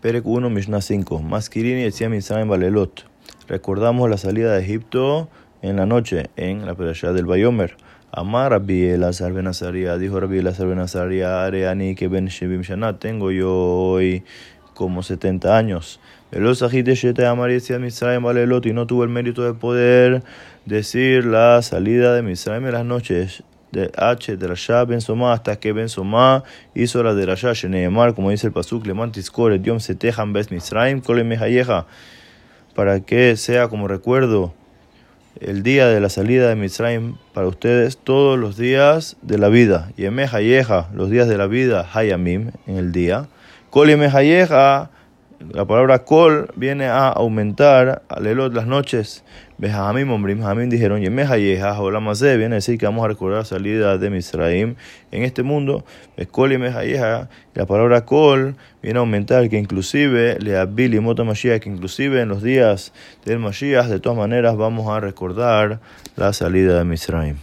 Perek 1, Mishnah 5. Maskirini decía Misraim Balelot. Recordamos la salida de Egipto en la noche, en la playa del Bayomer. Amar Rabbi Elazar ben dijo Rabbi Elazar ben Areani que ben Shevim Shana, tengo yo hoy como 70 años. Veloz Ajite Shete Amar decía Misraim Balelot y no tuvo el mérito de poder decir la salida de Misraim en las noches de H de Rasha Ben Somá hasta que Ben Somá hizo la de Rasha Sheneemar, como dice el Pasuk, Lemantis Kore, Diom Setejan Bes Misraim, Kole Mehayeja, para que sea como recuerdo el día de la salida de Misraim para ustedes todos los días de la vida. Y Mehayeja, los días de la vida, Hayamim, en el día. Kole Mehayeja, la palabra kol viene a aumentar, alelot las noches. Behamim, ombrim, hamim dijeron, yemehayeja, olamazé, viene a decir que vamos a recordar la salida de Misraim en este mundo. Kol y mehayeja, la palabra kol viene a aumentar, que inclusive, le abili mota Mashiach, que inclusive en los días del Mashiach, de todas maneras, vamos a recordar la salida de Misraim.